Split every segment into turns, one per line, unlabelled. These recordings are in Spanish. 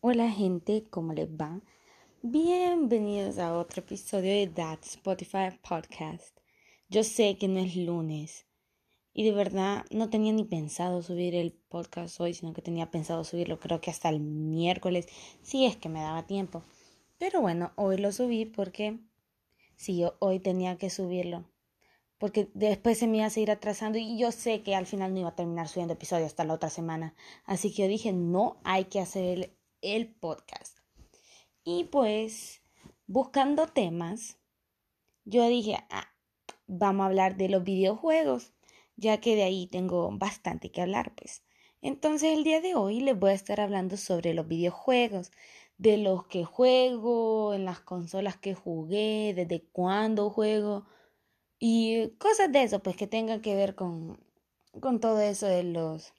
Hola gente, ¿cómo les va? Bienvenidos a otro episodio de That Spotify Podcast. Yo sé que no es lunes y de verdad no tenía ni pensado subir el podcast hoy, sino que tenía pensado subirlo creo que hasta el miércoles, si es que me daba tiempo. Pero bueno, hoy lo subí porque sí, hoy tenía que subirlo porque después se me iba a seguir atrasando y yo sé que al final no iba a terminar subiendo episodios hasta la otra semana. Así que yo dije, no hay que hacer el, podcast. Y pues, buscando temas, yo dije, ah, vamos a hablar de los videojuegos, ya que de ahí tengo bastante que hablar, pues. Entonces el día de hoy les voy a estar hablando sobre los videojuegos, de los que juego, en las consolas que jugué, desde cuándo juego y cosas de eso, pues que tengan que ver con, con todo eso de los,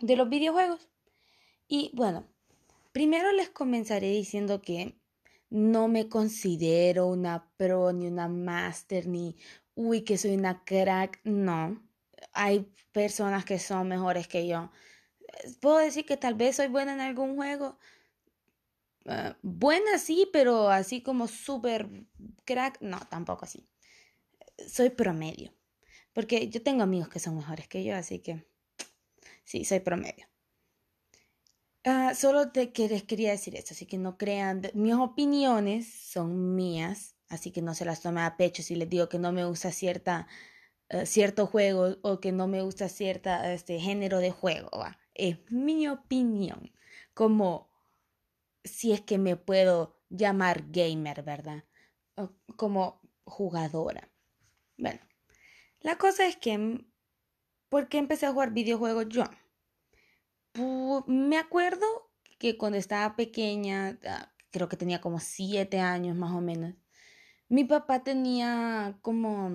de los videojuegos. Y bueno, primero les comenzaré diciendo que no me considero una pro ni una master ni uy que soy una crack, no. Hay personas que son mejores que yo. Puedo decir que tal vez soy buena en algún juego. Ah, buena sí, pero así como súper crack, no, tampoco así soy promedio. Porque yo tengo amigos que son mejores que yo, así que sí, soy promedio. Ah, solo te les quería decir eso, así que no crean, mis opiniones son mías, así que no se las tome a pecho si les digo que no me gusta cierta, eh, cierto juego o que no me gusta cierta este género de juego. Es mi opinión, como si es que me puedo llamar gamer, ¿verdad? como jugadora. Bueno, la cosa es que, ¿por qué empecé a jugar videojuegos yo? Me acuerdo que cuando estaba pequeña, ah, creo que tenía como siete años más o menos, mi papá tenía como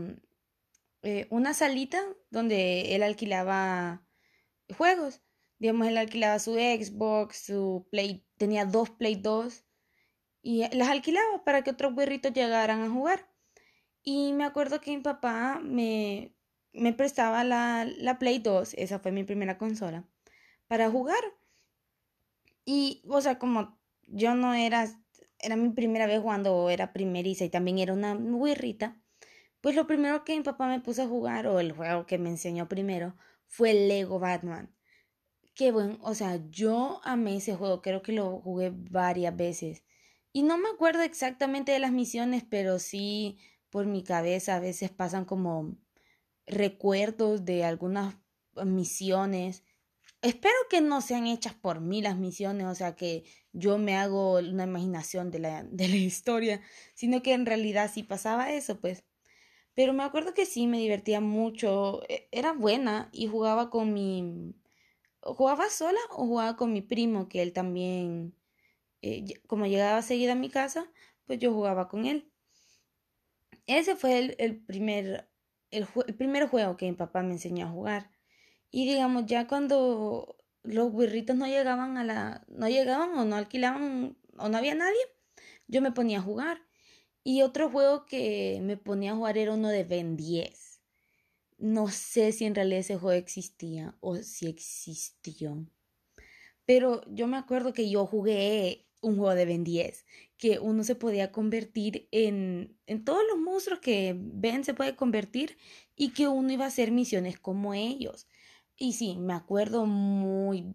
eh, una salita donde él alquilaba juegos. Digamos, él alquilaba su Xbox, su Play, tenía dos Play 2 y las alquilaba para que otros burritos llegaran a jugar. Y me acuerdo que mi papá me, me prestaba la, la Play 2, esa fue mi primera consola, para jugar. Y, o sea, como yo no era, era mi primera vez jugando, era primeriza y también era una guirrita, pues lo primero que mi papá me puso a jugar, o el juego que me enseñó primero, fue Lego Batman. Qué bueno, o sea, yo amé ese juego, creo que lo jugué varias veces. Y no me acuerdo exactamente de las misiones, pero sí por mi cabeza a veces pasan como recuerdos de algunas misiones. Espero que no sean hechas por mí las misiones, o sea, que yo me hago una imaginación de la, de la historia, sino que en realidad sí pasaba eso, pues. Pero me acuerdo que sí, me divertía mucho, e, era buena y jugaba con mi... ¿Jugaba sola o jugaba con mi primo, que él también, eh, como llegaba seguida a mi casa, pues yo jugaba con él. Ese fue el, primer, el, primer juego que mi papá me enseñó a jugar. Y digamos, ya cuando los burritos no llegaban a la, no llegaban o no alquilaban o no había nadie, yo me ponía a jugar. Y otro juego que me ponía a jugar era uno de Ben 10. No sé si en realidad ese juego existía o si existió. Pero yo me acuerdo que yo jugué un juego de Ben 10, que uno se podía convertir en, en todos los monstruos que Ben se puede convertir y que uno iba a hacer misiones como ellos. Y sí, me acuerdo muy,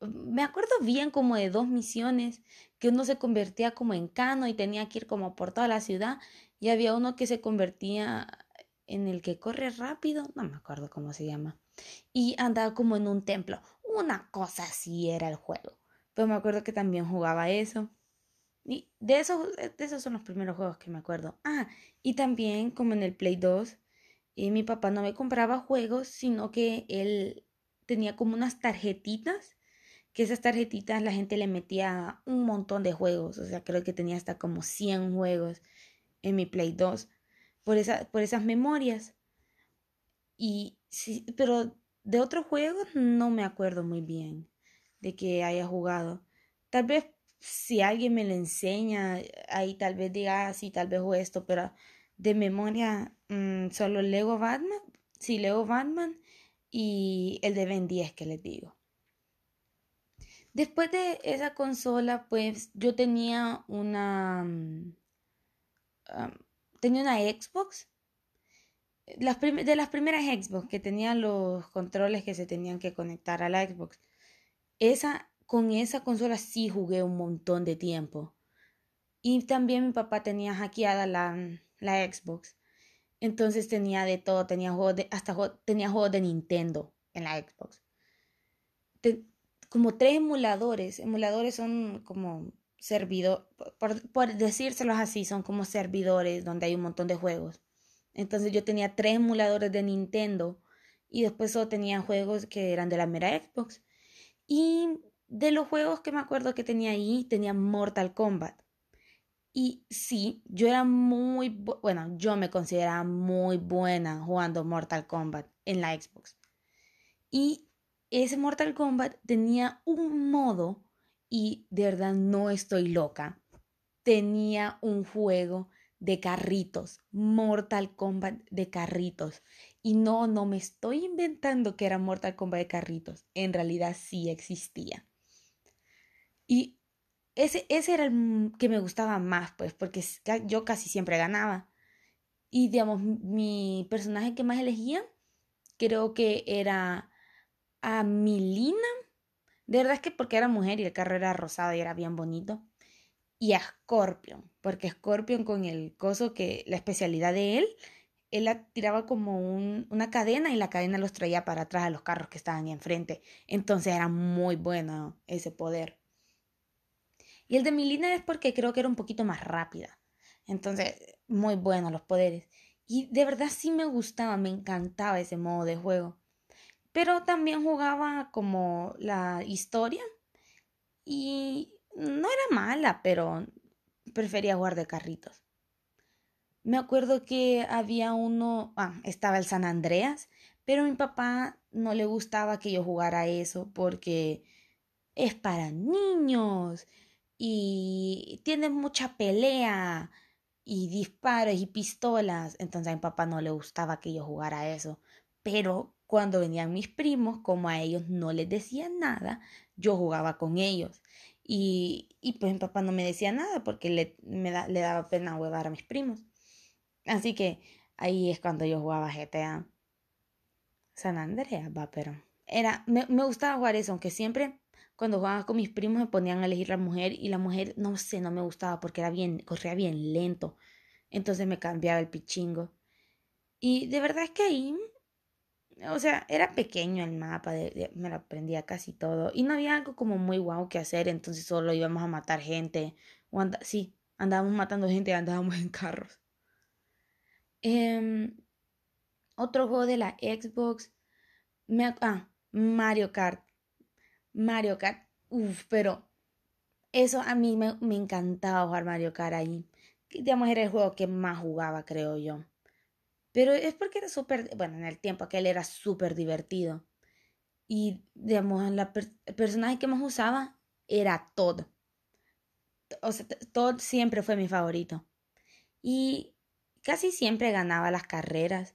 me acuerdo bien como de dos misiones, que uno se convertía como en cano y tenía que ir como por toda la ciudad y había uno que se convertía en el que corre rápido, no me acuerdo cómo se llama, y andaba como en un templo. Una cosa así era el juego. Pero me acuerdo que también jugaba eso. Y de esos, de esos son los primeros juegos que me acuerdo. Ah, y también como en el Play 2, y eh, mi papá no me compraba juegos, sino que él tenía como unas tarjetitas, que esas tarjetitas la gente le metía un montón de juegos, o sea, creo que tenía hasta como 100 juegos en mi Play 2 por, por esas memorias. Y sí, pero de otros juegos no me acuerdo muy bien de que haya jugado. Tal vez si alguien me lo enseña, ahí tal vez diga, ah, sí, tal vez o esto, pero de memoria mm, solo Lego Batman, sí, Lego Batman y el de Ben 10 que les digo. Después de esa consola, pues yo tenía una... Mm, tenía una Xbox. Las de las primeras Xbox que tenían los controles que se tenían que conectar a la Xbox. Esa, con esa consola sí jugué un montón de tiempo. Y también mi papá tenía hackeada la, la Xbox. Entonces tenía de todo, tenía juegos de, hasta tenía juegos de Nintendo en la Xbox. como tres emuladores. Emuladores son como servidores, por, por decírselos así, son como servidores donde hay un montón de juegos. Entonces yo tenía tres emuladores de Nintendo y después solo tenía juegos que eran de la mera Xbox. Y de los juegos que me acuerdo que tenía ahí, tenía Mortal Kombat. Y sí, yo era muy, bueno, yo me consideraba muy buena jugando Mortal Kombat en la Xbox. Y ese Mortal Kombat tenía un modo, y de verdad no estoy loca, tenía un juego de carritos, Mortal Kombat de carritos. Y no, no me estoy inventando que era Mortal Kombat de carritos, en realidad sí existía. Y ese, ese era el que me gustaba más, pues, porque yo casi siempre ganaba. Y, digamos, mi personaje que más elegía, creo que era a Milina. De verdad es que porque era mujer y el carro era rosado y era bien bonito. Y a Scorpion, porque Scorpion con el coso que, la especialidad de él, él la tiraba como un, una cadena y la cadena los traía para atrás a los carros que estaban enfrente. Entonces era muy bueno ese poder. Y el de Milina es porque creo que era un poquito más rápida. Entonces, muy bueno los poderes. Y de verdad sí me gustaba, me encantaba ese modo de juego. Pero también jugaba como la historia. Y no era mala, pero prefería jugar de carritos. Me acuerdo que había uno, ah, estaba el San Andreas, pero a mi papá no le gustaba que yo jugara eso porque es para niños y tiene mucha pelea y disparos y pistolas. Entonces a mi papá no le gustaba que yo jugara eso. Pero cuando venían mis primos, como a ellos no les decía nada, yo jugaba con ellos. Y, y pues mi papá no me decía nada porque le, le daba pena huevar a mis primos. Así que ahí es cuando yo jugaba GTA. San Andreas, va, pero... Era, me, me gustaba jugar eso, aunque siempre cuando jugaba con mis primos me ponían a elegir la mujer y la mujer, no sé, no me gustaba porque era bien, corría bien lento. Entonces me cambiaba el pichingo. Y de verdad es que ahí, o sea, era pequeño el mapa, me lo aprendía casi todo. Y no había algo como muy guau que hacer, entonces solo íbamos a matar gente. O sí, andábamos matando gente andábamos en carros. Em, otro juego de la Xbox. Me, ah, Mario Kart. Mario Kart, uff, pero eso a mí me, encantaba jugar Mario Kart ahí. Digamos, era el juego que más jugaba, creo yo. Pero es porque era súper, bueno, en el tiempo aquel era súper divertido. Y, digamos, la el personaje que más usaba era Todd. O sea, Todd siempre fue mi favorito. Y casi siempre ganaba las carreras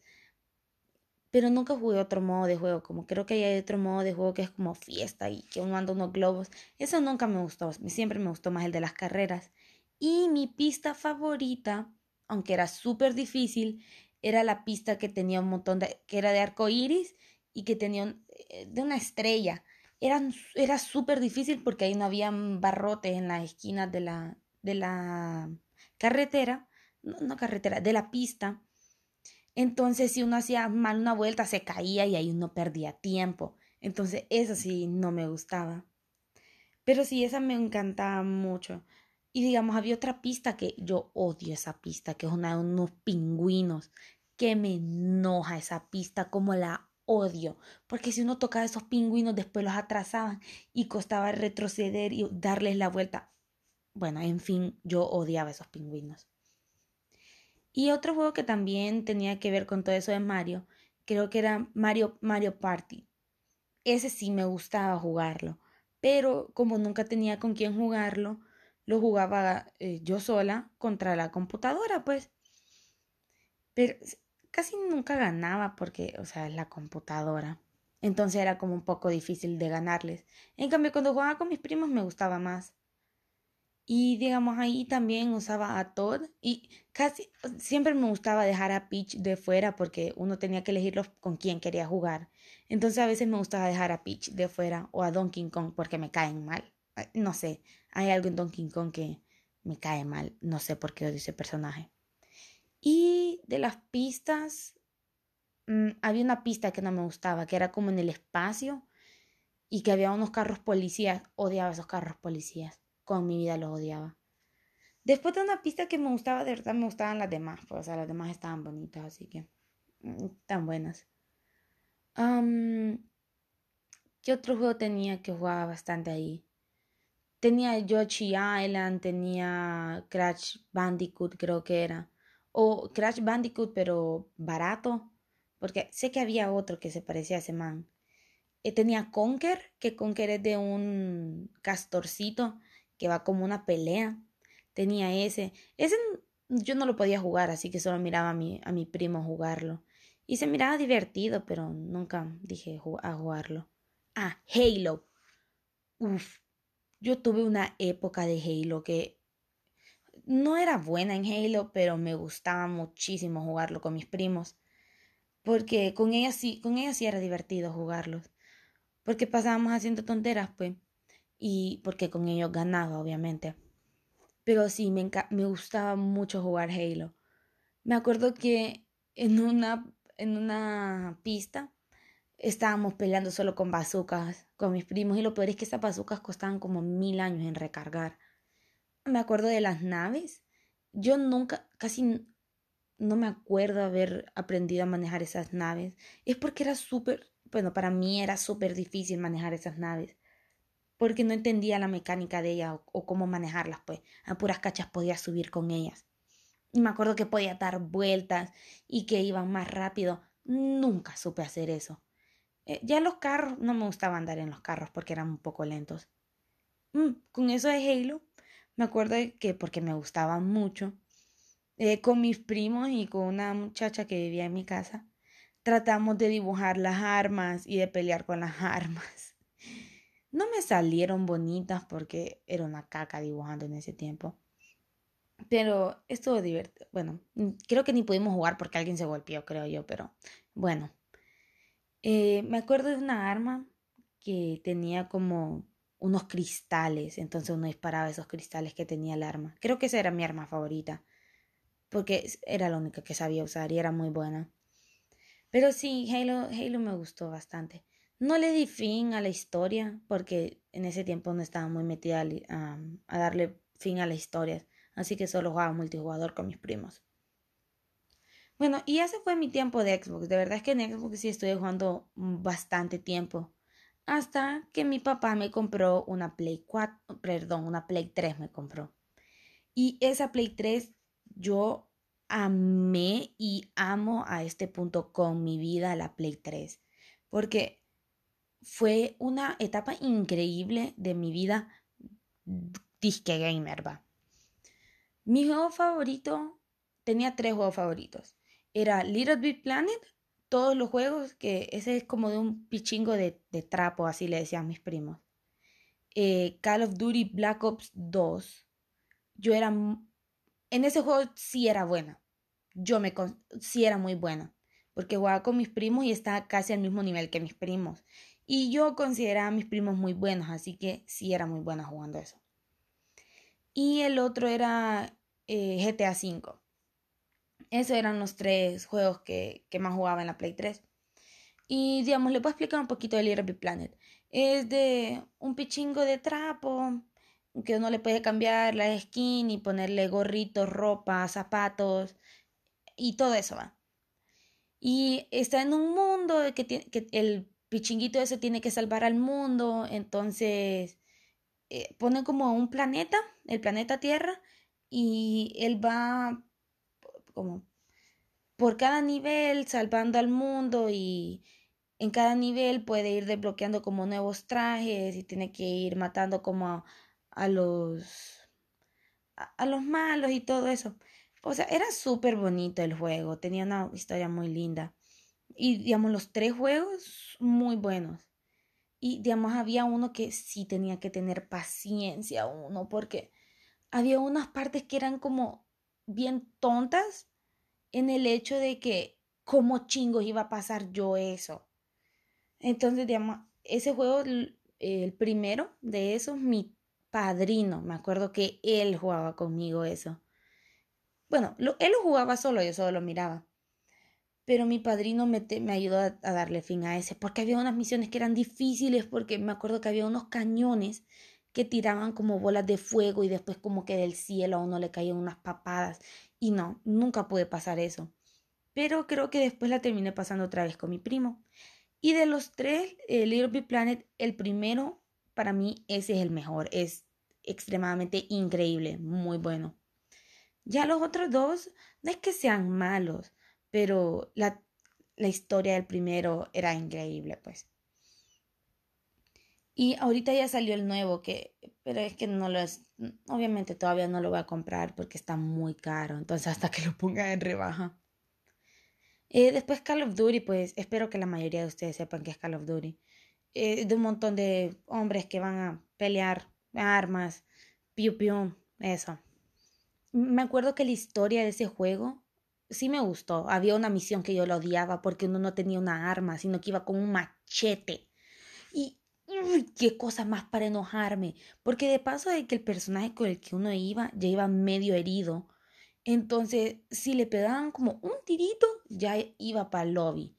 pero nunca jugué otro modo de juego, como creo que hay otro modo de juego que es como fiesta y que uno anda unos globos. Eso nunca me gustó, siempre me gustó más el de las carreras. Y mi pista favorita, aunque era súper difícil, era la pista que tenía un montón de, que era de arco iris y que tenía eh, de una estrella. Era, era súper difícil porque ahí no había barrotes en las esquinas de la, de la carretera, no carretera, de la pista. Entonces, si uno hacía mal una vuelta, se caía y ahí uno perdía tiempo. Entonces, eso sí no me gustaba. Pero sí, esa me encantaba mucho. Y digamos, había otra pista que yo odio esa pista, que es una de unos pingüinos. Que me enoja esa pista, como la odio. Porque si uno tocaba esos pingüinos, después los atrasaban y costaba retroceder y darles la vuelta. Bueno, en fin, yo odiaba esos pingüinos. Y otro juego que también tenía que ver con todo eso de Mario, creo que era Mario, Mario Party. Ese sí me gustaba jugarlo, pero como nunca tenía con quién jugarlo, lo jugaba eh, yo sola contra la computadora, pues. Pero casi nunca ganaba porque, o sea, la computadora. Entonces era como un poco difícil de ganarles. En cambio, cuando jugaba con mis primos me gustaba más. Y digamos, ahí también usaba a Todd y casi siempre me gustaba dejar a Peach de fuera porque uno tenía que elegirlo con quién quería jugar. Entonces a veces me gustaba dejar a Peach de fuera o a Donkey Kong porque me caen mal. No sé, hay algo en Donkey Kong que me cae mal. No sé por qué odio ese personaje. Y de las pistas, mm, había una pista que no me gustaba, que era como en el espacio y que había unos carros policías. Odiaba esos carros policías con mi vida los odiaba. Después de una pista que me gustaba, de verdad me gustaban las demás, pues, o sea, las demás estaban bonitas, así que mm, tan buenas. ¿Qué otro juego tenía que jugaba bastante ahí? Tenía Yoshi Island, tenía Crash Bandicoot, creo que era. O Crash Bandicoot, pero barato. Porque sé que había otro que se parecía a ese man. Eh, tenía Conker, que Conker es de un castorcito que va como una pelea. Tenía ese. Ese yo no lo podía jugar, así que solo miraba a mi, a mi primo jugarlo. Y se miraba divertido, pero nunca dije a jugarlo. Ah, Halo. Uf, yo tuve una época de Halo que no era buena en Halo, pero me gustaba muchísimo jugarlo con mis primos. Porque con ellas sí, con ellas sí era divertido jugarlos. Porque pasábamos haciendo tonteras, pues y porque con ellos ganaba, obviamente. Pero sí, me, me gustaba mucho jugar Halo. Me acuerdo que en una, en una pista estábamos peleando solo con bazucas con mis primos y lo peor es que esas bazucas costaban como mil años en recargar. Me acuerdo de las naves. Yo nunca, casi no me acuerdo haber aprendido a manejar esas naves. Es porque era súper, bueno, para mí era súper difícil manejar esas naves porque no entendía la mecánica de ellas o, cómo manejarlas, pues a puras cachas podía subir con ellas. Y me acuerdo que podía dar vueltas y que iban más rápido. Nunca supe hacer eso. Eh, ya los carros, no me gustaba andar en los carros porque eran un poco lentos. Mm, con eso de Halo, me acuerdo que porque me gustaba mucho, eh, con mis primos y con una muchacha que vivía en mi casa, tratamos de dibujar las armas y de pelear con las armas. No me salieron bonitas porque era una caca dibujando en ese tiempo. Pero estuvo divertido. Bueno, creo que ni pudimos jugar porque alguien se golpeó, creo yo, pero bueno. Eh, me acuerdo de una arma que tenía como unos cristales, entonces uno disparaba esos cristales que tenía el arma. Creo que esa era mi arma favorita, porque era la única que sabía usar y era muy buena. Pero sí, Halo, Halo me gustó bastante. No le di fin a la historia porque en ese tiempo no estaba muy metida a, darle fin a la historia, así que solo jugaba multijugador con mis primos. Bueno, y ese fue mi tiempo de Xbox. De verdad es que en Xbox sí estoy jugando bastante tiempo. Hasta que mi papá me compró una Play 4, perdón, una Play 3 me compró. Y esa Play 3 yo amé y amo a este punto con mi vida la Play 3. Porque fue una etapa increíble de mi vida disque gamer, va. Mi juego favorito, tenía tres juegos favoritos. Era Little Big Planet, todos los juegos, que ese es como de un pichingo de, trapo, así le decían mis primos. Eh, Call of Duty Black Ops 2. Yo era... En ese juego sí era buena. Yo me... sí era muy buena. Porque jugaba con mis primos y estaba casi al mismo nivel que mis primos. Y yo consideraba a mis primos muy buenos, así que sí era muy buena jugando eso. Y el otro era eh, GTA V. Esos eran los tres juegos que, más jugaba en la Play 3. Y digamos, le puedo explicar un poquito de Little Big Planet. Es de un pichingo de trapo que uno le puede cambiar la skin y ponerle gorritos, ropa, zapatos y todo eso va. Y está en un mundo que, tiene, que el Pichinguito ese tiene que salvar al mundo, entonces eh, pone como un planeta, el planeta Tierra, y él va como por cada nivel salvando al mundo y en cada nivel puede ir desbloqueando como nuevos trajes y tiene que ir matando como a, los a, los malos y todo eso. O sea, era súper bonito el juego, tenía una historia muy linda. Y, digamos, los tres juegos muy buenos. Y, digamos, había uno que sí tenía que tener paciencia uno, porque había unas partes que eran como bien tontas en el hecho de que, ¿cómo chingos iba a pasar yo eso? Entonces, digamos, ese juego, el primero de esos, mi padrino, me acuerdo que él jugaba conmigo eso. Bueno, él lo jugaba solo, yo solo lo miraba. Pero mi padrino me, ayudó a, darle fin a ese, porque había unas misiones que eran difíciles, porque me acuerdo que había unos cañones que tiraban como bolas de fuego y después como que del cielo a uno le caían unas papadas. Y no, nunca pude pasar eso. Pero creo que después la terminé pasando otra vez con mi primo. Y de los tres, el Little Big Planet, el primero, para mí, ese es el mejor. Es extremadamente increíble, muy bueno. Ya los otros dos, no es que sean malos, pero la, la historia del primero era increíble, pues. Y ahorita ya salió el nuevo, que, pero es que no lo es, obviamente todavía no lo voy a comprar porque está muy caro, entonces hasta que lo ponga en rebaja. Eh, después Call of Duty, pues espero que la mayoría de ustedes sepan que es Call of Duty. Eh, de un montón de hombres que van a pelear armas, piu piu, eso. Me acuerdo que la historia de ese juego sí me gustó. Había una misión que yo lo odiaba porque uno no tenía una arma, sino que iba con un machete. Y qué cosa más para enojarme. Porque de paso de que el personaje con el que uno iba ya iba medio herido. Entonces, si le pegaban como un tirito, ya iba para el lobby.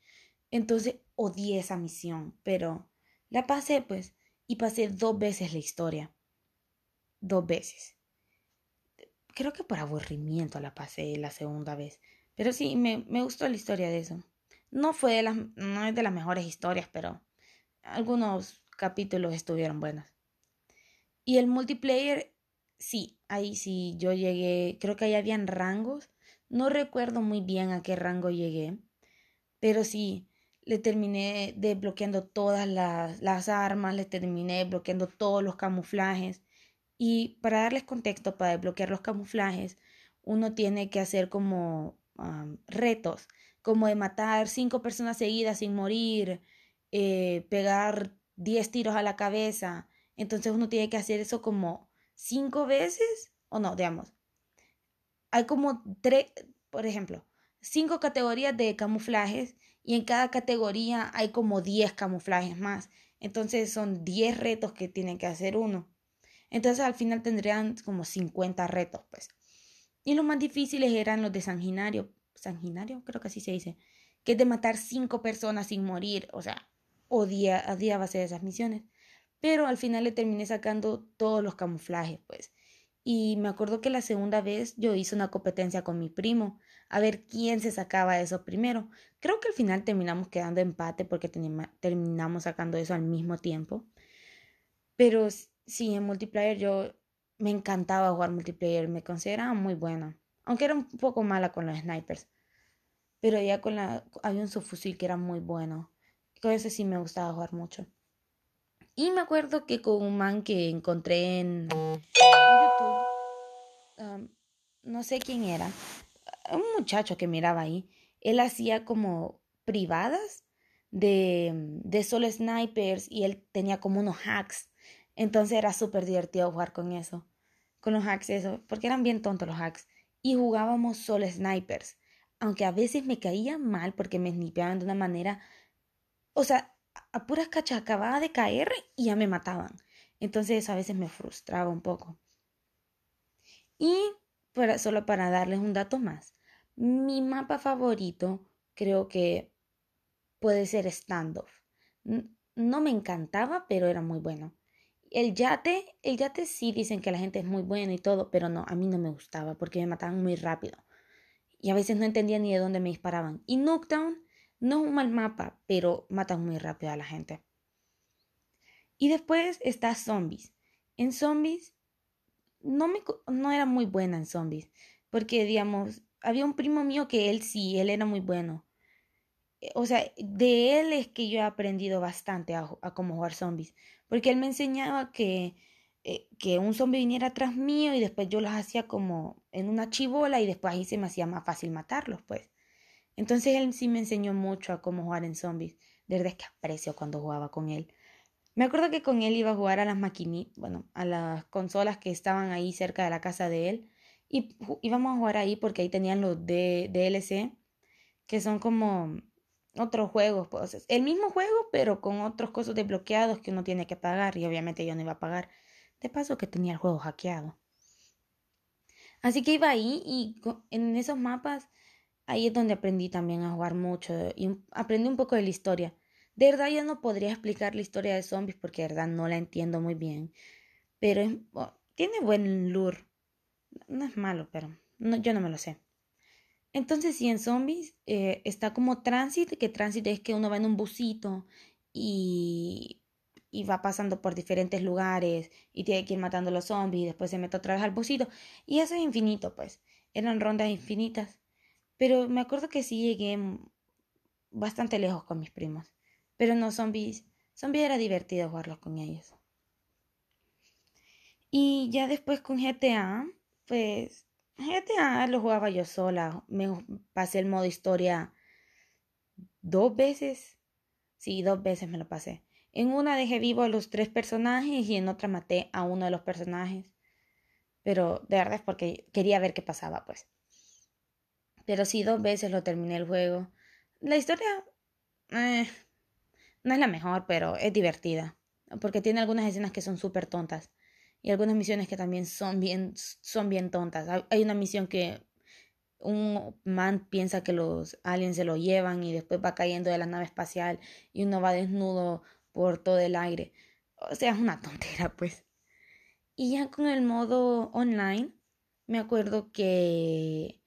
Entonces, odié esa misión, pero la pasé pues y pasé dos veces la historia. Dos veces. Creo que por aburrimiento la pasé la segunda vez. Pero sí, me, me gustó la historia de eso. No fue de las, no es de las mejores historias, pero algunos capítulos estuvieron buenos. Y el multiplayer, sí, ahí sí yo llegué, creo que ahí habían rangos. No recuerdo muy bien a qué rango llegué, pero sí, le terminé desbloqueando todas las, las armas, le terminé desbloqueando todos los camuflajes. Y para darles contexto, para desbloquear los camuflajes, uno tiene que hacer como retos, como de matar cinco personas seguidas sin morir, eh, pegar 10 tiros a la cabeza. Entonces uno tiene que hacer eso como cinco veces, o no, digamos. Hay como tres, por ejemplo, cinco categorías de camuflajes y en cada categoría hay como 10 camuflajes más. Entonces son 10 retos que tienen que hacer uno. Entonces al final tendrían como 50 retos, pues. Y los más difíciles eran los de Sanginario. Sanginario, creo que así se dice. Que es de matar cinco personas sin morir. O sea, odia, odiaba hacer esas misiones. Pero al final le terminé sacando todos los camuflajes, pues. Y me acuerdo que la segunda vez yo hice una competencia con mi primo, a ver quién se sacaba eso primero. Creo que al final terminamos quedando empate porque terminamos sacando eso al mismo tiempo. Pero sí, en multiplayer yo me encantaba jugar multiplayer, me consideraba muy buena. Aunque era un poco mala con los snipers. Pero ya con la... Había un subfusil que era muy bueno. Con ese sí me gustaba jugar mucho. Y me acuerdo que con un man que encontré en, YouTube, no sé quién era, un muchacho que miraba ahí, él hacía como privadas de, de solo snipers y él tenía como unos hacks. Entonces era súper divertido jugar con eso, con los hacks, eso, porque eran bien tontos los hacks. Y jugábamos solo snipers, aunque a veces me caía mal porque me snipeaban de una manera o sea, a puras cachas acababa de caer y ya me mataban. Entonces eso a veces me frustraba un poco. Y para, solo para darles un dato más, mi mapa favorito creo que puede ser standoff. No me encantaba, pero era muy bueno. El yate, el yate sí dicen que la gente es muy buena y todo, pero no, a mí no me gustaba porque me mataban muy rápido. Y a veces no entendía ni de dónde me disparaban. Y Nuketown no es un mal mapa, pero matan muy rápido a la gente. Y después está Zombies. En Zombies no, me, no era muy buena en Zombies, porque digamos, había un primo mío que él sí, él era muy bueno. O sea, de él es que yo he aprendido bastante a, cómo jugar zombies, porque él me enseñaba que, eh, que un zombie viniera atrás mío y después yo los hacía como en una chivola y después ahí se me hacía más fácil matarlos, pues. Entonces él sí me enseñó mucho a cómo jugar en zombies. De verdad es que aprecio cuando jugaba con él. Me acuerdo que con él iba a jugar a las maquinitas, bueno, a las consolas que estaban ahí cerca de la casa de él. Y íbamos a jugar ahí porque ahí tenían los DLC, que son como otros juegos. Pues, el mismo juego, pero con otros cosas desbloqueados que uno tiene que pagar. Y obviamente yo no iba a pagar. De paso que tenía el juego hackeado. Así que iba ahí y en esos mapas, ahí es donde aprendí también a jugar mucho y aprendí un poco de la historia. De verdad yo no podría explicar la historia de zombies porque de verdad no la entiendo muy bien. Pero tiene buen lure. No es malo, pero yo no me lo sé. Entonces, si en zombies eh, está como transit, que transit es que uno va en un busito y, y, va pasando por diferentes lugares y tiene que ir matando a los zombies después se mete otra vez al busito. Y eso es infinito, pues. Eran rondas infinitas. Pero me acuerdo que sí llegué bastante lejos con mis primos. Pero no zombies. Zombies era divertido jugarlos con ellos. Y ya después con GTA, pues GTA lo jugaba yo sola. Me pasé el modo historia dos veces. Sí, dos veces me lo pasé. En una dejé vivo a los tres personajes y en otra maté a uno de los personajes. Pero de verdad es porque quería ver qué pasaba, pues. Pero sí, dos veces lo terminé el juego. La historia eh, no es la mejor, pero es divertida. Porque tiene algunas escenas que son súper tontas. Y algunas misiones que también son bien, son bien tontas. Hay una misión que un man piensa que los aliens se lo llevan y después va cayendo de la nave espacial y uno va desnudo por todo el aire. O sea, es una tontera, pues. Y ya con el modo online, me acuerdo que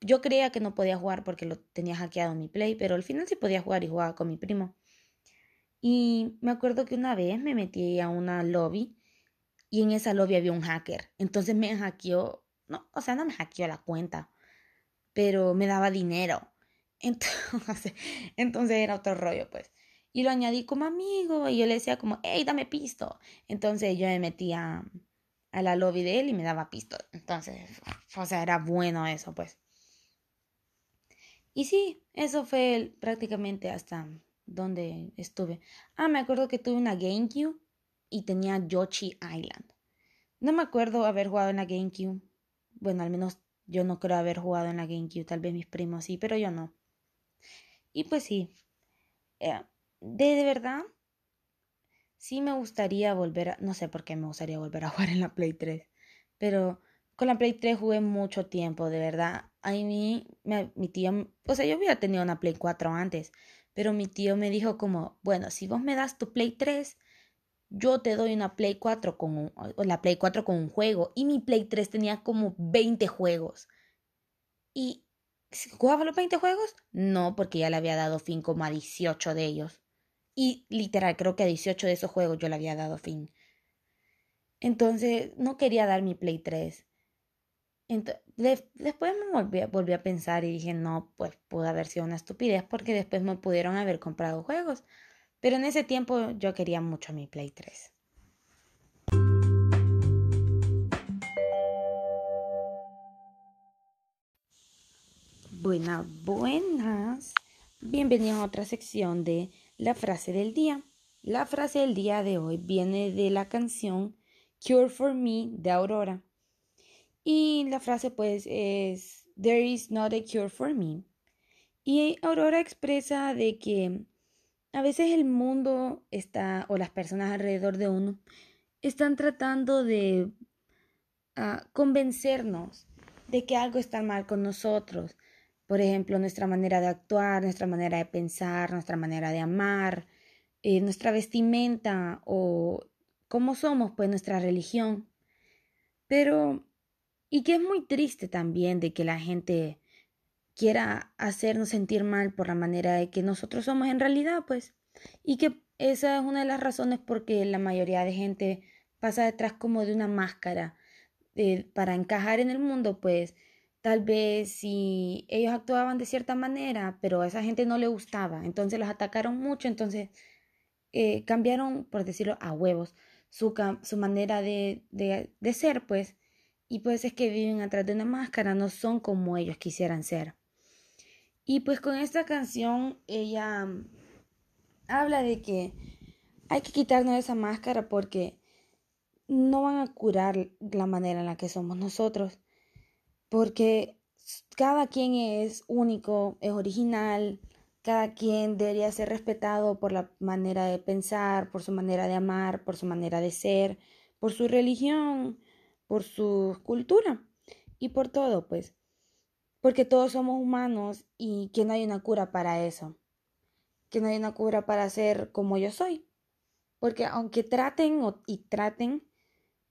yo creía que no podía jugar porque lo tenía hackeado mi play, pero al final sí podía jugar y jugaba con mi primo. Y me acuerdo que una vez me metí a una lobby y en esa lobby había un hacker. Entonces me hackeó, no, o sea, no me hackeó la cuenta, pero me daba dinero. Entonces, entonces era otro rollo, pues. Y lo añadí como amigo y yo le decía como, hey, dame pisto. Entonces yo me metía a la lobby de él y me daba pisto. Entonces, o sea, era bueno eso, pues. Y sí, eso fue prácticamente hasta donde estuve. Ah, me acuerdo que tuve una GameCube y tenía Yoshi Island. No me acuerdo haber jugado en la GameCube. Bueno, al menos yo no creo haber jugado en la GameCube. Tal vez mis primos sí, pero yo no. Y pues sí. Eh, de, de verdad, sí me gustaría volver. No sé por qué me gustaría volver a jugar en la Play 3. Pero con la Play 3 jugué mucho tiempo, de verdad. A mí, mi tío. O sea, yo había tenido una Play 4 antes. Pero mi tío me dijo como, bueno, si vos me das tu Play 3, yo te doy una Play 4 con un, la Play 4 con un juego y mi Play 3 tenía como 20 juegos. ¿Y jugaba los 20 juegos? No, porque ya le había dado fin como a 18 de ellos. Y literal, creo que a 18 de esos juegos yo le había dado fin. Entonces, no quería dar mi Play 3. después me volví, volví a pensar y dije, no, pues pudo haber sido una estupidez porque después me pudieron haber comprado juegos. Pero en ese tiempo yo quería mucho mi Play 3. Buenas, buenas. Bienvenidos a otra sección de la frase del día. La frase del día de hoy viene de la canción Cure for Me de Aurora. Y la frase pues es There is not a cure for me. Y Aurora expresa de que a veces el mundo está, o las personas alrededor de uno, están tratando de ah, convencernos de que algo está mal con nosotros. Por ejemplo, nuestra manera de actuar, nuestra manera de pensar, nuestra manera de amar, eh, nuestra vestimenta o cómo somos, pues nuestra religión. Pero, y que es muy triste también de que la gente quiera hacernos sentir mal por la manera de que nosotros somos en realidad, pues. Y que esa es una de las razones por que la mayoría de gente pasa detrás como de una máscara eh, para encajar en el mundo, pues tal vez si ellos actuaban de cierta manera, pero a esa gente no le gustaba, entonces los atacaron mucho, entonces eh, cambiaron, por decirlo, a huevos su, su manera de, de ser, pues, y pues es que viven atrás de una máscara, no son como ellos quisieran ser. Y pues con esta canción ella habla de que hay que quitarnos esa máscara porque no van a curar la manera en la que somos nosotros. Porque cada quien es único, es original, cada quien debería ser respetado por la manera de pensar, por su manera de amar, por su manera de ser, por su religión, por su cultura y por todo, pues. Porque todos somos humanos y que no hay una cura para eso. Que no hay una cura para ser como yo soy. Porque aunque traten y traten,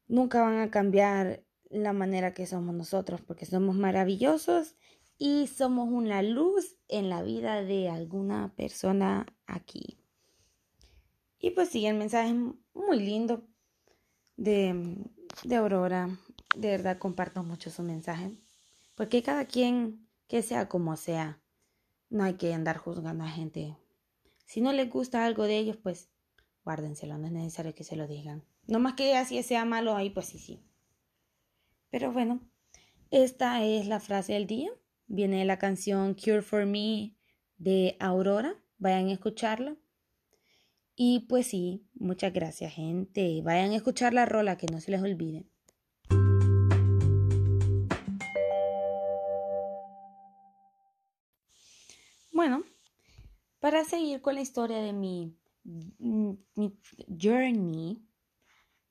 nunca van a cambiar la manera que somos nosotros, porque somos maravillosos y somos una luz en la vida de alguna persona aquí. Y pues sigue el mensaje muy lindo de, de Aurora. De verdad comparto mucho su mensaje. Porque cada quien, que sea como sea, no hay que andar juzgando a gente. Si no les gusta algo de ellos, pues guárdenselo, no es necesario que se lo digan. No más que así sea malo ahí, pues sí, sí. Pero bueno, esta es la frase del día. Viene la canción Cure for Me de Aurora. Vayan a escucharla. Y pues sí, muchas gracias, gente. Vayan a escuchar la rola, que no se les olvide. Bueno, para seguir con la historia de mi, mi journey,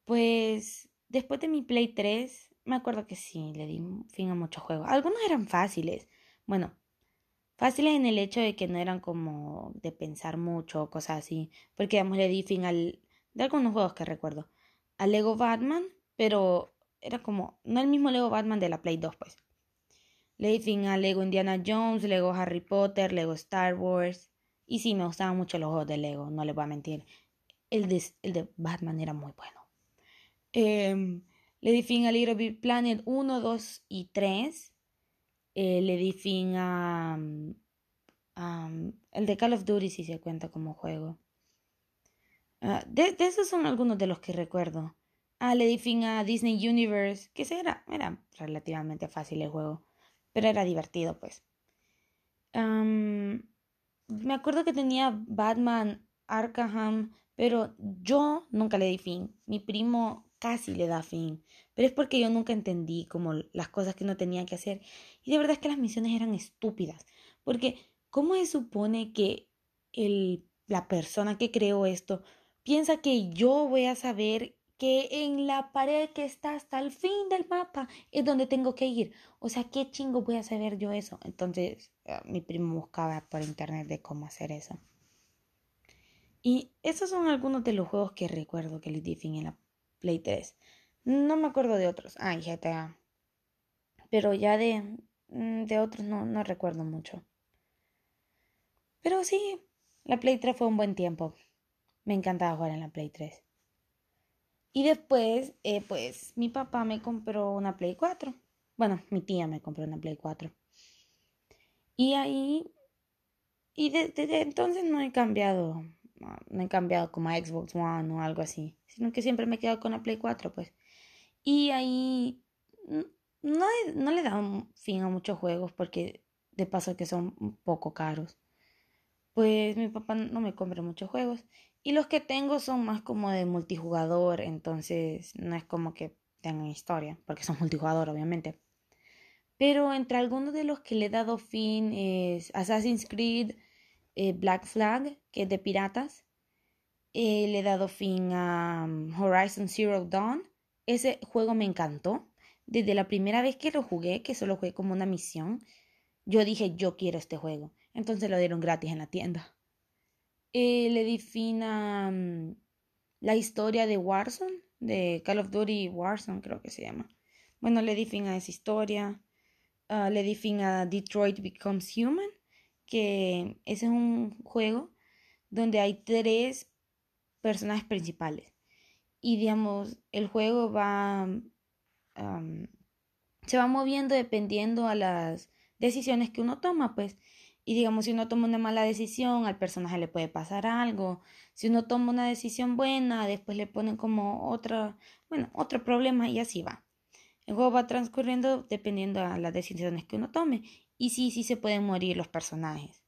pues después de mi Play 3 me acuerdo que sí, le di fin a muchos juegos. Algunos eran fáciles. Bueno, fáciles en el hecho de que no eran como de pensar mucho o cosas así. Porque, digamos, le di fin al. de algunos juegos que recuerdo. Al Lego Batman, pero era como. no el mismo Lego Batman de la Play 2, pues. Le di fin a Lego Indiana Jones, Lego Harry Potter, Lego Star Wars. Y sí, me gustaban mucho los juegos de Lego, no les voy a mentir. El de, el de Batman era muy bueno. Eh, le di fin a Little Big Planet 1, 2 y 3. Eh, le di fin a, El de Call of Duty si se cuenta como juego. Ah, de, esos son algunos de los que recuerdo. Ah, le di fin a Disney Universe, que era, era relativamente fácil el juego, pero era divertido, pues. me acuerdo que tenía Batman Arkham, pero yo nunca le di fin. Mi primo casi le da fin. Pero es porque yo nunca entendí como las cosas que no tenía que hacer. Y de verdad es que las misiones eran estúpidas. Porque, ¿cómo se supone que el, la persona que creó esto piensa que yo voy a saber que en la pared que está hasta el fin del mapa es donde tengo que ir? O sea, ¿qué chingo voy a saber yo eso? Entonces, eh, mi primo buscaba por internet de cómo hacer eso. Y esos son algunos de los juegos que recuerdo que le di fin en la Play 3. No me acuerdo de otros. Ah, GTA. Pero ya de, mm, de otros no, no recuerdo mucho. Pero sí, la Play 3 fue un buen tiempo. Me encantaba jugar en la Play 3. Y después, eh, pues, mi papá me compró una Play 4. Bueno, mi tía me compró una Play 4. Y ahí, y desde entonces no he cambiado no, he cambiado como a Xbox One o algo así, sino que siempre me he quedado con la Play 4, pues. Y ahí no, no le he dado fin a muchos juegos porque de paso que son poco caros. Pues mi papá no me compra muchos juegos y los que tengo son más como de multijugador, entonces no es como que tengan historia, porque son multijugador obviamente. Pero entre algunos de los que le he dado fin es Assassin's Creed, eh, Black Flag, que es de piratas. Eh, le he dado fin a um, Horizon Zero Dawn. Ese juego me encantó. Desde la primera vez que lo jugué, que solo jugué como una misión, yo dije, yo quiero este juego. Entonces lo dieron gratis en la tienda. Le di fin a um, la historia de Warzone, de Call of Duty Warzone, creo que se llama. Bueno, le di fin a esa historia. Ah, le di fin a Detroit Becomes Human que ese es un juego donde hay tres personajes principales. Y digamos, el juego va. se va moviendo dependiendo a las decisiones que uno toma, pues. Y digamos, si uno toma una mala decisión, al personaje le puede pasar algo. Si uno toma una decisión buena, después le ponen como otra, bueno, otro problema y así va. El juego va transcurriendo dependiendo a las decisiones que uno tome. Y sí, sí se pueden morir los personajes.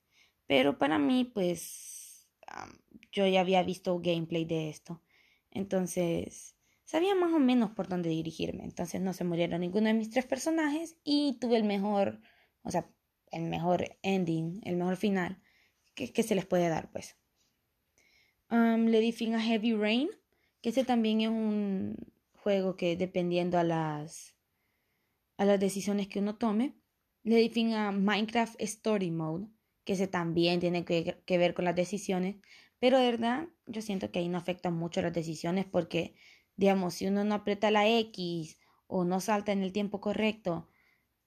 Pero para mí, pues, yo ya había visto gameplay de esto. Entonces, sabía más o menos por dónde dirigirme. Entonces no se murieron ninguno de mis tres personajes y tuve el mejor, o sea, el mejor ending, el mejor final que, se les puede dar, pues. le di fin a Heavy Rain, que ese también es un juego que dependiendo a las, a las decisiones que uno tome, le di fin a Minecraft Story Mode, que ese también tiene que, que ver con las decisiones, pero de verdad yo siento que ahí no afectan mucho las decisiones porque Digamos, si uno no aprieta la X o no salta en el tiempo correcto,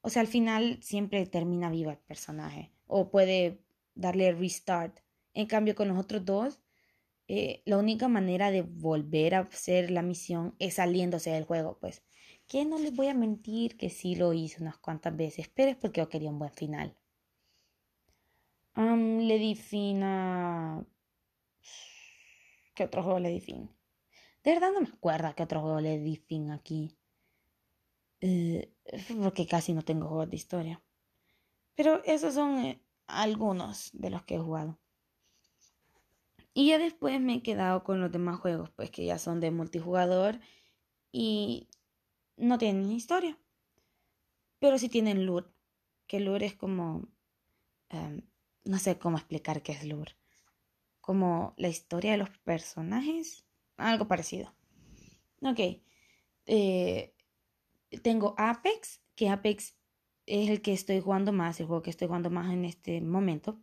o sea, al final siempre termina viva el personaje o puede darle restart. En cambio, con los otros dos, eh, la única manera de volver a hacer la misión es saliéndose del juego, pues. Que no les voy a mentir que sí lo hice unas cuantas veces, pero es porque yo quería un buen final. le di fin a... ¿Qué otro juego le di fin? De verdad no me acuerdo qué otro juego le di fin aquí. Eh, porque casi no tengo juegos de historia. Pero esos son eh, algunos de los que he jugado. Y ya después me he quedado con los demás juegos, pues que ya son de multijugador y no tienen historia. Pero sí tienen lure. Que lure es como... Em, no sé cómo explicar qué es lure. Como la historia de los personajes algo parecido. Ok. Eh, tengo Apex, que Apex es el que estoy jugando más, el juego que estoy jugando más en este momento.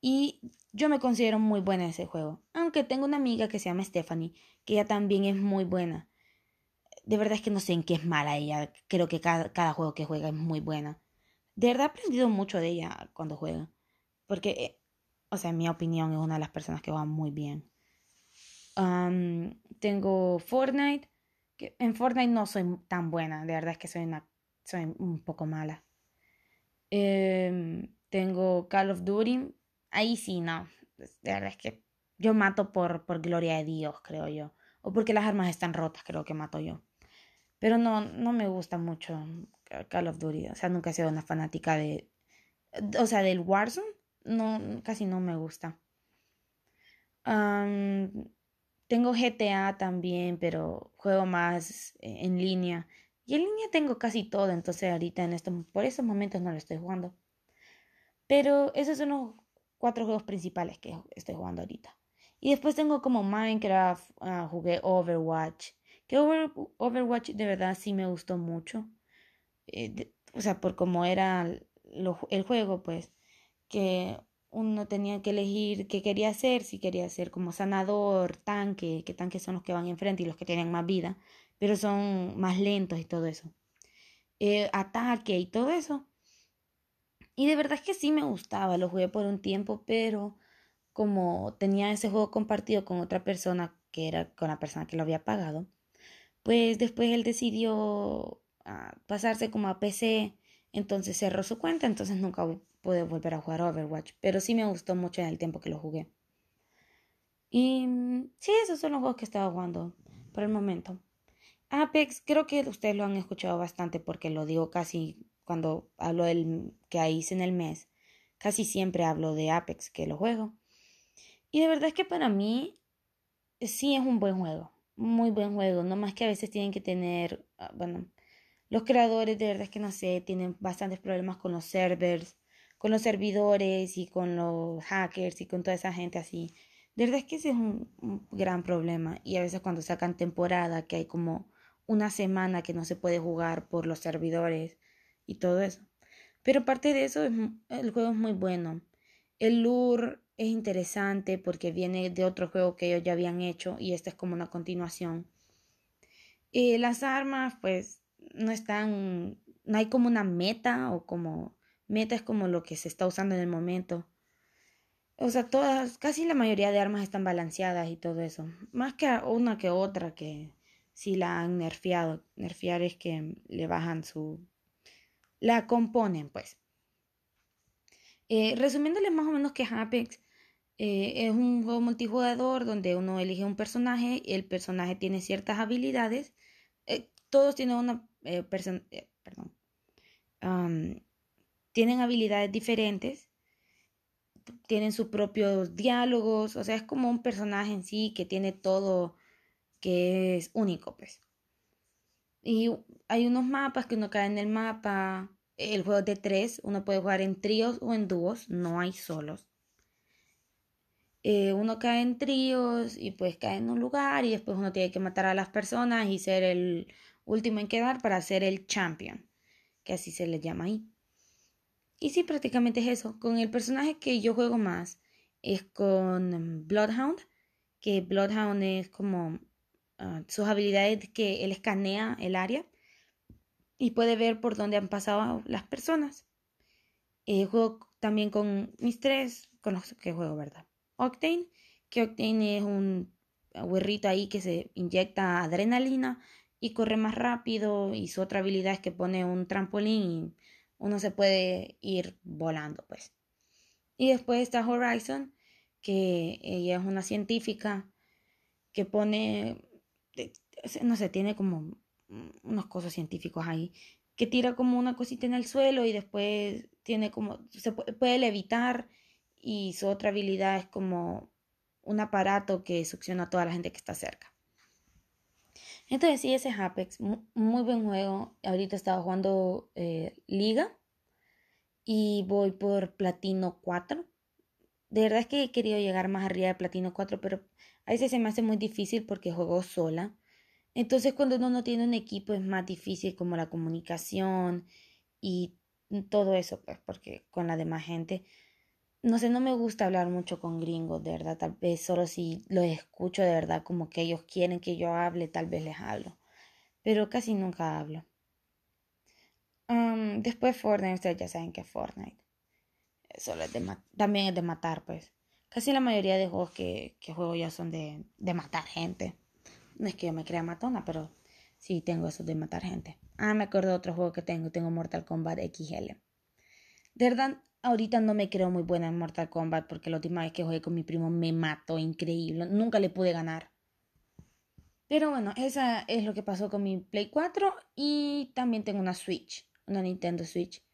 Y yo me considero muy buena en ese juego. Aunque tengo una amiga que se llama Stephanie, que ella también es muy buena. De verdad es que no sé en qué es mala ella. Creo que cada, juego que juega es muy buena. De verdad he aprendido mucho de ella cuando juega. Porque, eh, o sea, en mi opinión es una de las personas que va muy bien tengo Fortnite. En Fortnite no soy tan buena. De verdad es que soy, una, soy un poco mala. Em, tengo Call of Duty. Ahí sí, no. De verdad es que yo mato por, por gloria de Dios, creo yo. O porque las armas están rotas, creo que mato yo. Pero no, no me gusta mucho Call of Duty. O sea, nunca he sido una fanática de... O sea, del Warzone. No, casi no me gusta. Tengo GTA también, pero juego más eh, en línea. Y en línea tengo casi todo, entonces ahorita en estos, por esos momentos no lo estoy jugando. Pero esos son los cuatro juegos principales que estoy jugando ahorita. Y después tengo como Minecraft, ah, jugué Overwatch. Que Overwatch de verdad sí me gustó mucho. Eh, o sea, por cómo era el juego, pues. Que uno tenía que elegir qué quería hacer, si quería ser como sanador, tanque, que tanques son los que van enfrente y los que tienen más vida, pero son más lentos y todo eso. Eh, ataque y todo eso. Y de verdad es que sí me gustaba, lo jugué por un tiempo, pero como tenía ese juego compartido con otra persona, que era con la persona que lo había pagado, pues después él decidió ah, pasarse como a PC, entonces cerró su cuenta, entonces nunca pude volver a jugar Overwatch, pero sí me gustó mucho en el tiempo que lo jugué. Y sí, esos son los juegos que estaba jugando por el momento. Apex, creo que ustedes lo han escuchado bastante porque lo digo casi cuando hablo del que hice en el mes. Casi siempre hablo de Apex que lo juego. Y de verdad es que para mí sí es un buen juego. Muy buen juego. No más que a veces tienen que tener, ah, bueno, los creadores de verdad es que no sé, tienen bastantes problemas con los servers con los servidores y con los hackers y con toda esa gente así. De verdad es que ese es un, gran problema. Y a veces cuando sacan temporada, que hay como una semana que no se puede jugar por los servidores y todo eso. Pero aparte de eso, el juego es muy bueno. El lure es interesante porque viene de otro juego que ellos ya habían hecho y este es como una continuación. Y las armas, pues, no están, no hay como una meta o como Meta es como lo que se está usando en el momento. O sea, todas, casi la mayoría de armas están balanceadas y todo eso. Más que una que otra que sí la han nerfeado. Nerfear es que le bajan su... La componen, pues. Eh, resumiéndoles más o menos que Apex eh, es un juego multijugador donde uno elige un personaje y el personaje tiene ciertas habilidades. Eh, todos tienen una... perdón tienen habilidades diferentes, tienen sus propios diálogos, o sea, es como un personaje en sí que tiene todo que es único, pues. Y hay unos mapas que uno cae en el mapa, el juego es de tres, uno puede jugar en tríos o en dúos, no hay solos. Eh, uno cae en tríos y pues cae en un lugar y después uno tiene que matar a las personas y ser el último en quedar para ser el champion, que así se le llama ahí. Y sí, prácticamente es eso. Con el personaje que yo juego más es con Bloodhound, que Bloodhound es como uh, sus habilidades que él escanea el área y puede ver por dónde han pasado las personas. Eh, juego también con mis tres, con los que juego, ¿verdad? Octane, que Octane es un huerrito ahí que se inyecta adrenalina y corre más rápido y su otra habilidad es que pone un trampolín y uno se puede ir volando, pues. Y después está Horizon, que ella es una científica que pone, no sé, tiene como unos cosas científicos ahí, que tira como una cosita en el suelo y después tiene como, se puede levitar y su otra habilidad es como un aparato que succiona a toda la gente que está cerca. Entonces sí, ese es Apex, muy buen juego. Ahorita estaba jugando eh, Liga y voy por Platino 4. De verdad es que he querido llegar más arriba de Platino 4, pero a veces se me hace muy difícil porque juego sola. Entonces cuando uno no tiene un equipo es más difícil como la comunicación y todo eso, pues porque con la demás gente no sé, no me gusta hablar mucho con gringos, de verdad, tal vez solo si los escucho de verdad como que ellos quieren que yo hable, tal vez les hablo, pero casi nunca hablo. después Fortnite, ustedes ya saben que Fortnite solo es de también es de matar, pues. Casi la mayoría de juegos que, que juego ya son de, de matar gente. No es que yo me crea matona, pero sí tengo eso de matar gente. Ah, me acuerdo de otro juego que tengo, tengo Mortal Kombat XL. De verdad, Ahorita no me creo muy buena en Mortal Kombat porque la última vez que jugué con mi primo me mató increíble. Nunca le pude ganar. Pero bueno, esa es lo que pasó con mi Play 4 y también tengo una Switch, una Nintendo Switch.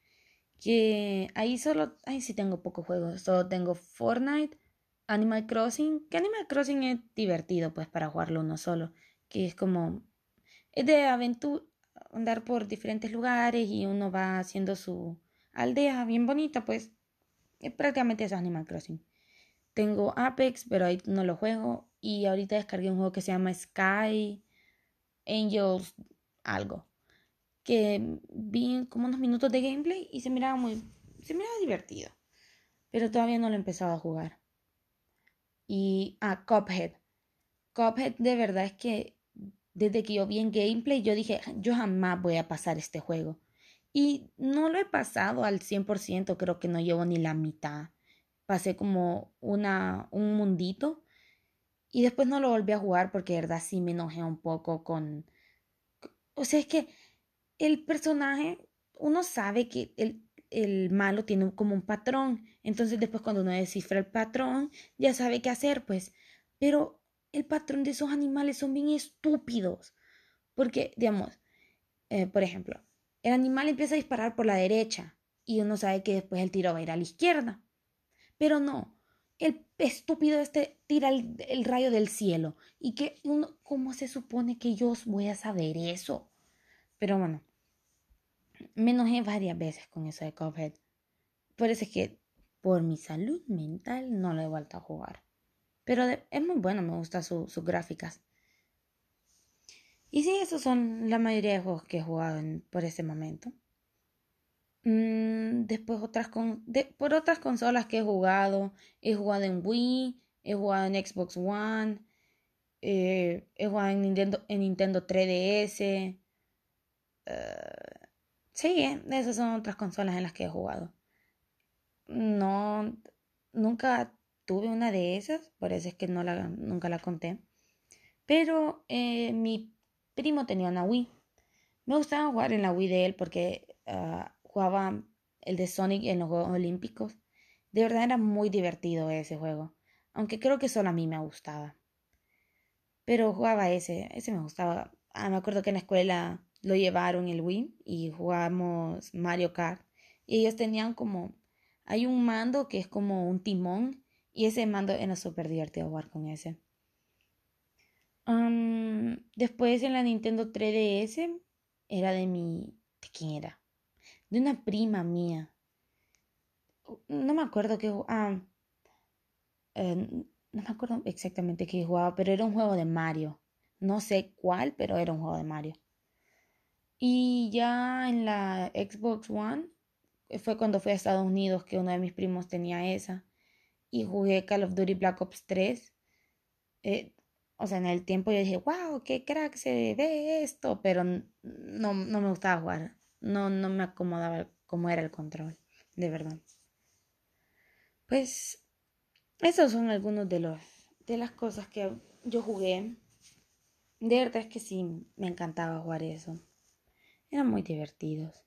Que ahí solo, ahí sí tengo pocos juegos. Solo tengo Fortnite, Animal Crossing, que Animal Crossing es divertido pues para jugarlo uno solo. Que es como, es de aventura, andar por diferentes lugares y uno va haciendo su, aldea bien bonita, pues prácticamente es Animal Crossing. Tengo Apex, pero ahí no lo juego. Y ahorita descargué un juego que se llama Sky Angels algo. Que vi como unos minutos de gameplay y se miraba muy... Se miraba divertido. Pero todavía no lo he empezado a jugar. Y... Ah, Cuphead. Cuphead de verdad es que desde que yo vi en gameplay yo dije, yo jamás voy a pasar este juego. Y no lo he pasado al 100%, creo que no llevo ni la mitad. Pasé como una, un mundito y después no lo volví a jugar porque de verdad sí me enojé un poco con... O sea, es que el personaje, uno sabe que el, el malo tiene como un patrón. Entonces después cuando uno descifra el patrón, ya sabe qué hacer, pues. Pero el patrón de esos animales son bien estúpidos. Porque, digamos, eh, por ejemplo, el animal empieza a disparar por la derecha y uno sabe que después el tiro va a ir a la izquierda. Pero no, el estúpido este tira el, rayo del cielo. ¿Y que uno, cómo se supone que yo voy a saber eso? Pero bueno, me enojé varias veces con eso de Cuphead. Por eso es que por mi salud mental no lo he vuelto a jugar. Pero es muy bueno, me gustan sus gráficas. Y sí, esos son la mayoría de juegos que he jugado por ese momento. Mm, después otras por otras consolas que he jugado, he jugado en Wii, he jugado en Xbox One, eh, he jugado en Nintendo, en Nintendo 3DS. Uh, sí, esas son otras consolas en las que he jugado. No, nunca tuve una de esas, por eso es que no la, nunca la conté. Pero eh, mi primo tenía una Wii. Me gustaba jugar en la Wii de él porque ah, jugaba el de Sonic en los Juegos Olímpicos. De verdad era muy divertido ese juego, aunque creo que solo a mí me gustaba. Pero jugaba ese, ese me gustaba. Ah, me acuerdo que en la escuela lo llevaron el Wii y jugamos Mario Kart. Y ellos tenían como, hay un mando que es como un timón y ese mando era súper divertido jugar con ese. Después en la Nintendo 3DS era de mi... ¿De quién era? De una prima mía. No me acuerdo qué... Ah, no me acuerdo exactamente qué jugaba, pero era un juego de Mario. No sé cuál, pero era un juego de Mario. Y ya en la Xbox One eh, fue cuando fui a Estados Unidos que uno de mis primos tenía esa. Y jugué Call of Duty Black Ops 3. Eh, o sea, en el tiempo yo dije, wow, qué crack se ve esto. Pero no, no me gustaba jugar. No, no me acomodaba cómo era el control, de verdad. Pues esos son algunos de los de las cosas que yo jugué. De verdad es que sí, me encantaba jugar eso. Eran muy divertidos.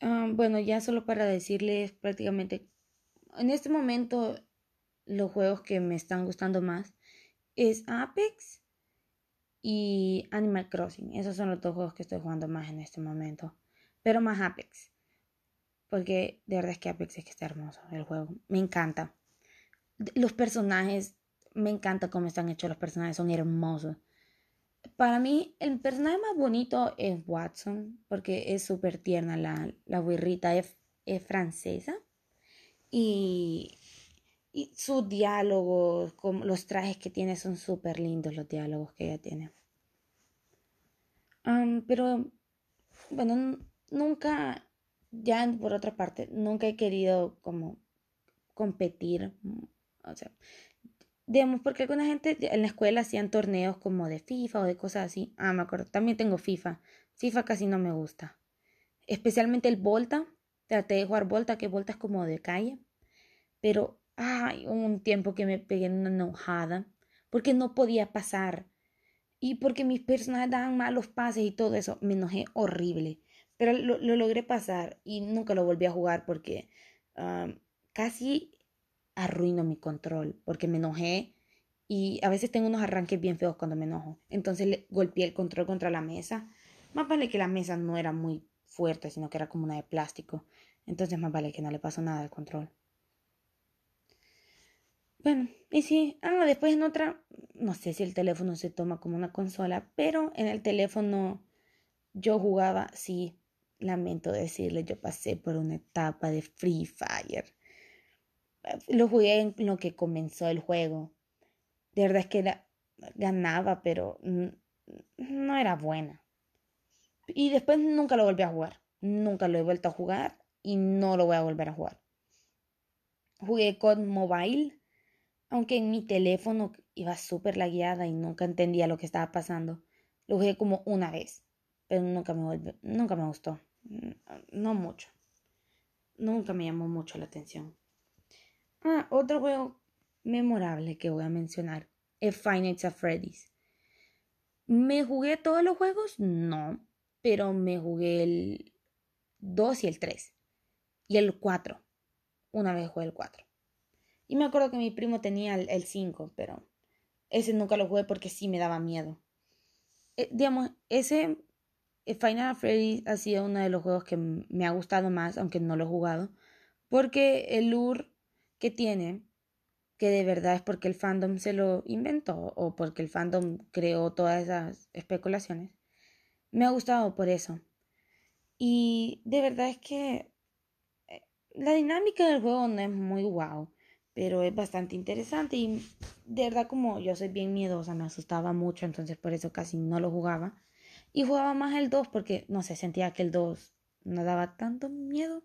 Ah, bueno, ya solo para decirles prácticamente, en este momento los juegos que me están gustando más es Apex y Animal Crossing. Esos son los dos juegos que estoy jugando más en este momento. Pero más Apex. Porque de verdad es que Apex es que está hermoso el juego. Me encanta. Los personajes, me encanta cómo están hechos los personajes, son hermosos. Para mí, el personaje más bonito es Watson, porque es súper tierna. La, la burrita es, francesa. Y, y sus diálogos, como los trajes que tiene, son súper lindos los diálogos que ella tiene. pero, bueno, nunca, ya por otra parte, nunca he querido como competir. O sea, digamos, porque alguna gente en la escuela hacían torneos como de FIFA o de cosas así. Ah, me acuerdo, también tengo FIFA. FIFA casi no me gusta. Especialmente el Volta. Traté de jugar Volta, que Volta es como de calle. Pero, ay, un tiempo que me pegué en una enojada. Porque no podía pasar. Y porque mis personajes daban malos pases y todo eso. Me enojé horrible. Pero lo, logré pasar y nunca lo volví a jugar porque ah, casi arruino mi control porque me enojé y a veces tengo unos arranques bien feos cuando me enojo. Entonces le golpeé el control contra la mesa. Más vale que la mesa no era muy fuerte, sino que era como una de plástico. Entonces más vale que no le pasó nada al control. Bueno, y sí, ah, después en otra, no sé si el teléfono se toma como una consola, pero en el teléfono yo jugaba, sí, lamento decirle, yo pasé por una etapa de Free Fire lo jugué en lo que comenzó el juego. De verdad es que ganaba, pero no era buena. Y después nunca lo volví a jugar. Nunca lo he vuelto a jugar y no lo voy a volver a jugar. Jugué con mobile, aunque en mi teléfono iba súper lagueada y nunca entendía lo que estaba pasando. Lo jugué como una vez, pero nunca me, nunca me gustó. No mucho. Nunca me llamó mucho la atención. Ah, otro juego memorable que voy a mencionar es Five Nights. ¿Me jugué todos los juegos? No, pero me jugué el 2 y el 3. Y el 4. Una vez jugué el 4. Y me acuerdo que mi primo tenía el, 5, pero ese nunca lo jugué porque sí me daba miedo. Eh, digamos, ese eh, Final Freddy ha sido uno de los juegos que me ha gustado más, aunque no lo he jugado, porque el lure que tiene, que de verdad es porque el fandom se lo inventó o porque el fandom creó todas esas especulaciones, me ha gustado por eso. Y de verdad es que eh, la dinámica del juego no es muy guau, pero es bastante interesante y de verdad como yo soy bien miedosa, me asustaba mucho, entonces por eso casi no lo jugaba. Y jugaba más el 2 porque, no sé, sentía que el 2 no daba tanto miedo.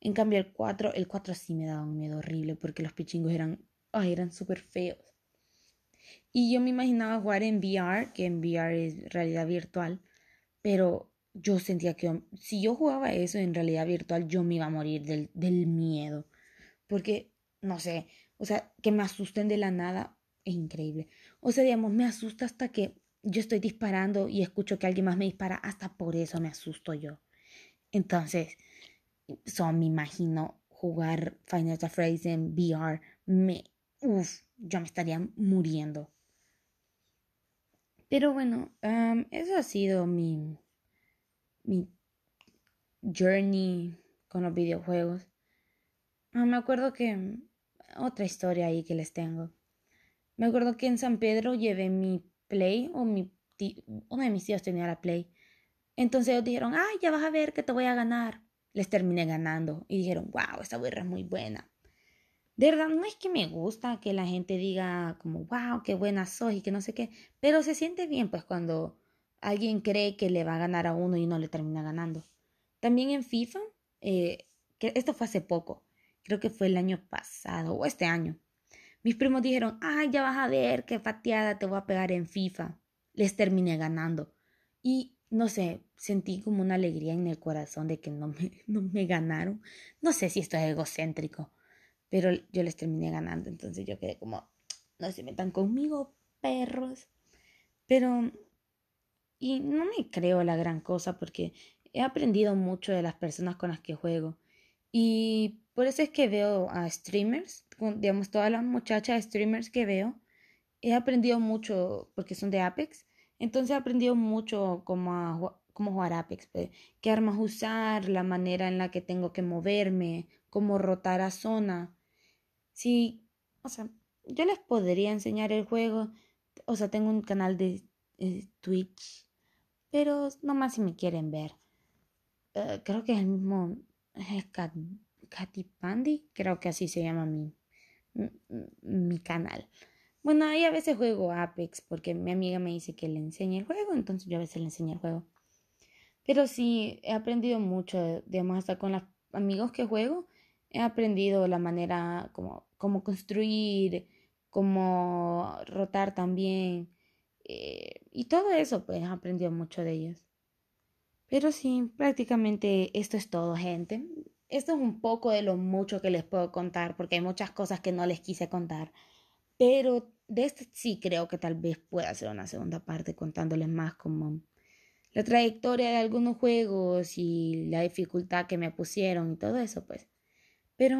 En cambio, el 4, el 4 sí me daba un miedo horrible porque los pichingos eran, ay, eran súper feos. Y yo me imaginaba jugar en VR, que en VR es realidad virtual, pero yo sentía que si yo jugaba eso en realidad virtual, yo me iba a morir del, del miedo. Porque, no sé, o sea, que me asusten de la nada es increíble. O sea, digamos, me asusta hasta que yo estoy disparando y escucho que alguien más me dispara, hasta por eso me asusto yo. Entonces, me imagino jugar Final Fantasy en VR. Me, uff, yo me estaría muriendo. Pero bueno, eso ha sido mi, mi journey con los videojuegos. Ah, me acuerdo que otra historia ahí que les tengo. Me acuerdo que en San Pedro llevé mi Play o mi uno de mis tíos tenía la Play. Entonces ellos dijeron, ay, ya vas a ver que te voy a ganar. Les terminé ganando y dijeron, wow, esta guerra es muy buena. De verdad, no es que me gusta que la gente diga como, wow, qué buena soy y que no sé qué, pero se siente bien pues cuando alguien cree que le va a ganar a uno y no le termina ganando. También en FIFA, eh, que esto fue hace poco, creo que fue el año pasado o este año. Mis primos dijeron, ay, ya vas a ver qué pateada te voy a pegar en FIFA. Les terminé ganando. Y no sé, sentí como una alegría en el corazón de que no me, no me ganaron. No sé si esto es egocéntrico, pero yo les terminé ganando. Entonces yo quedé como, no se metan conmigo, perros. Pero, y no me creo la gran cosa porque he aprendido mucho de las personas con las que juego. Y por eso es que veo a streamers, digamos, todas las muchachas streamers que veo, he aprendido mucho porque son de Apex. Entonces he aprendido mucho cómo, cómo jugar Apex, pues, qué armas usar, la manera en la que tengo que moverme, cómo rotar a zona. Sí, o sea, yo les podría enseñar el juego. O sea, tengo un canal de Twitch, pero nomás si me quieren ver. Eh, creo que es el mismo Katy Pandy, creo que así se llama mi, mi canal. Bueno, ahí a veces juego Apex porque mi amiga me dice que le enseñe el juego, entonces yo a veces le enseño el juego. Pero sí, he aprendido mucho, digamos, hasta con los amigos que juego, he aprendido la manera como, como construir, cómo rotar también. Eh, y todo eso, pues he aprendido mucho de ellos. Pero sí, prácticamente esto es todo, gente. Esto es un poco de lo mucho que les puedo contar, porque hay muchas cosas que no les quise contar. Pero de este sí creo que tal vez pueda hacer una segunda parte contándoles más como la trayectoria de algunos juegos y la dificultad que me pusieron y todo eso, pues. Pero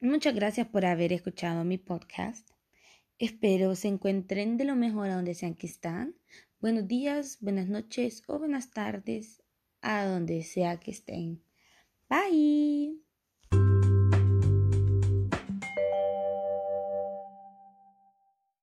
muchas gracias por haber escuchado mi podcast. Espero se encuentren de lo mejor a donde sean que están. Buenos días, buenas noches o buenas tardes a donde sea que estén. Bye.